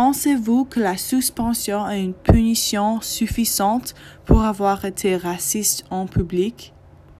Pensez-vous que la suspension est une punition suffisante pour avoir été raciste en public?